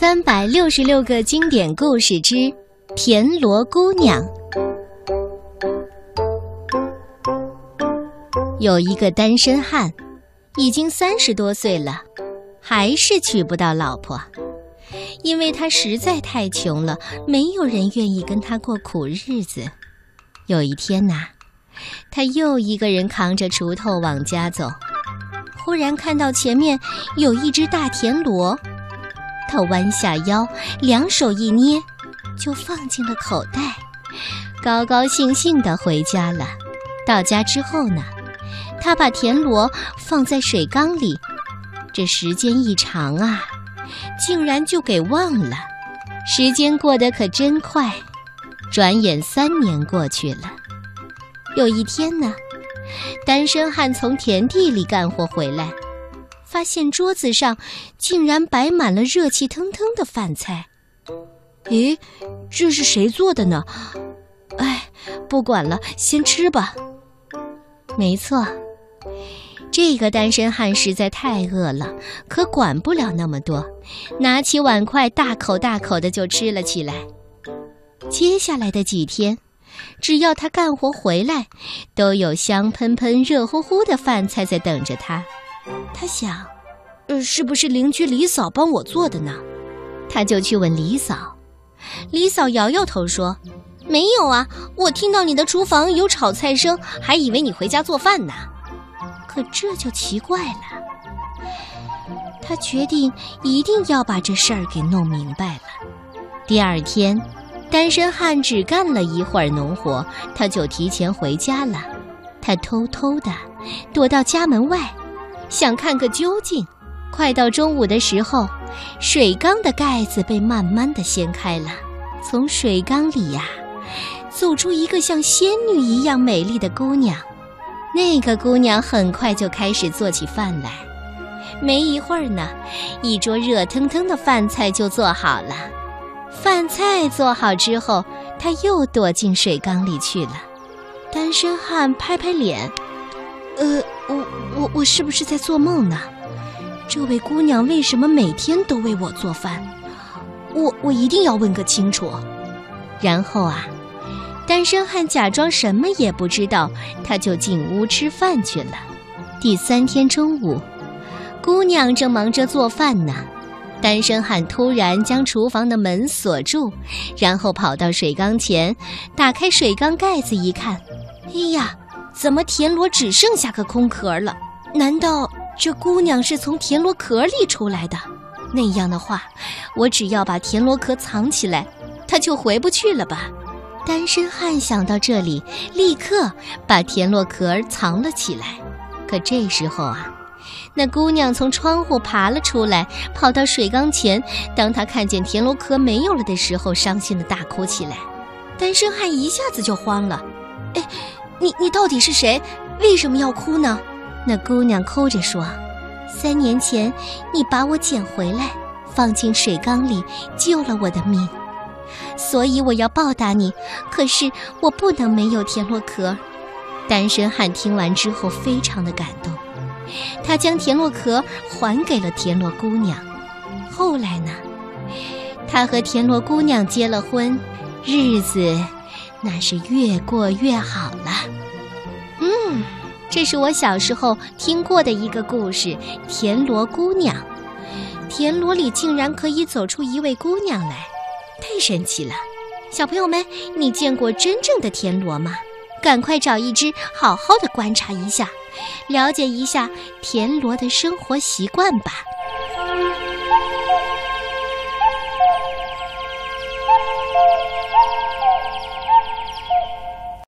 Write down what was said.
三百六十六个经典故事之《田螺姑娘》。有一个单身汉，已经三十多岁了，还是娶不到老婆，因为他实在太穷了，没有人愿意跟他过苦日子。有一天呐，他又一个人扛着锄头往家走，忽然看到前面有一只大田螺。他弯下腰，两手一捏，就放进了口袋，高高兴兴地回家了。到家之后呢，他把田螺放在水缸里，这时间一长啊，竟然就给忘了。时间过得可真快，转眼三年过去了。有一天呢，单身汉从田地里干活回来。发现桌子上竟然摆满了热气腾腾的饭菜，咦，这是谁做的呢？哎，不管了，先吃吧。没错，这个单身汉实在太饿了，可管不了那么多，拿起碗筷大口大口的就吃了起来。接下来的几天，只要他干活回来，都有香喷喷、热乎乎的饭菜在等着他。他想，呃，是不是邻居李嫂帮我做的呢？他就去问李嫂。李嫂摇摇头说：“没有啊，我听到你的厨房有炒菜声，还以为你回家做饭呢。”可这就奇怪了。他决定一定要把这事儿给弄明白了。第二天，单身汉只干了一会儿农活，他就提前回家了。他偷偷的躲到家门外。想看个究竟，快到中午的时候，水缸的盖子被慢慢的掀开了，从水缸里呀，走出一个像仙女一样美丽的姑娘。那个姑娘很快就开始做起饭来，没一会儿呢，一桌热腾腾的饭菜就做好了。饭菜做好之后，她又躲进水缸里去了。单身汉拍拍脸。呃，我我我是不是在做梦呢？这位姑娘为什么每天都为我做饭？我我一定要问个清楚。然后啊，单身汉假装什么也不知道，他就进屋吃饭去了。第三天中午，姑娘正忙着做饭呢，单身汉突然将厨房的门锁住，然后跑到水缸前，打开水缸盖子一看，哎呀！怎么田螺只剩下个空壳了？难道这姑娘是从田螺壳里出来的？那样的话，我只要把田螺壳藏起来，她就回不去了吧？单身汉想到这里，立刻把田螺壳藏了起来。可这时候啊，那姑娘从窗户爬了出来，跑到水缸前。当她看见田螺壳没有了的时候，伤心的大哭起来。单身汉一下子就慌了，哎。你你到底是谁？为什么要哭呢？那姑娘哭着说：“三年前你把我捡回来，放进水缸里，救了我的命，所以我要报答你。可是我不能没有田螺壳。”单身汉听完之后非常的感动，他将田螺壳还给了田螺姑娘。后来呢，他和田螺姑娘结了婚，日子。那是越过越好了。这是我小时候听过的一个故事《田螺姑娘》。田螺里竟然可以走出一位姑娘来，太神奇了！小朋友们，你见过真正的田螺吗？赶快找一只，好好的观察一下，了解一下田螺的生活习惯吧。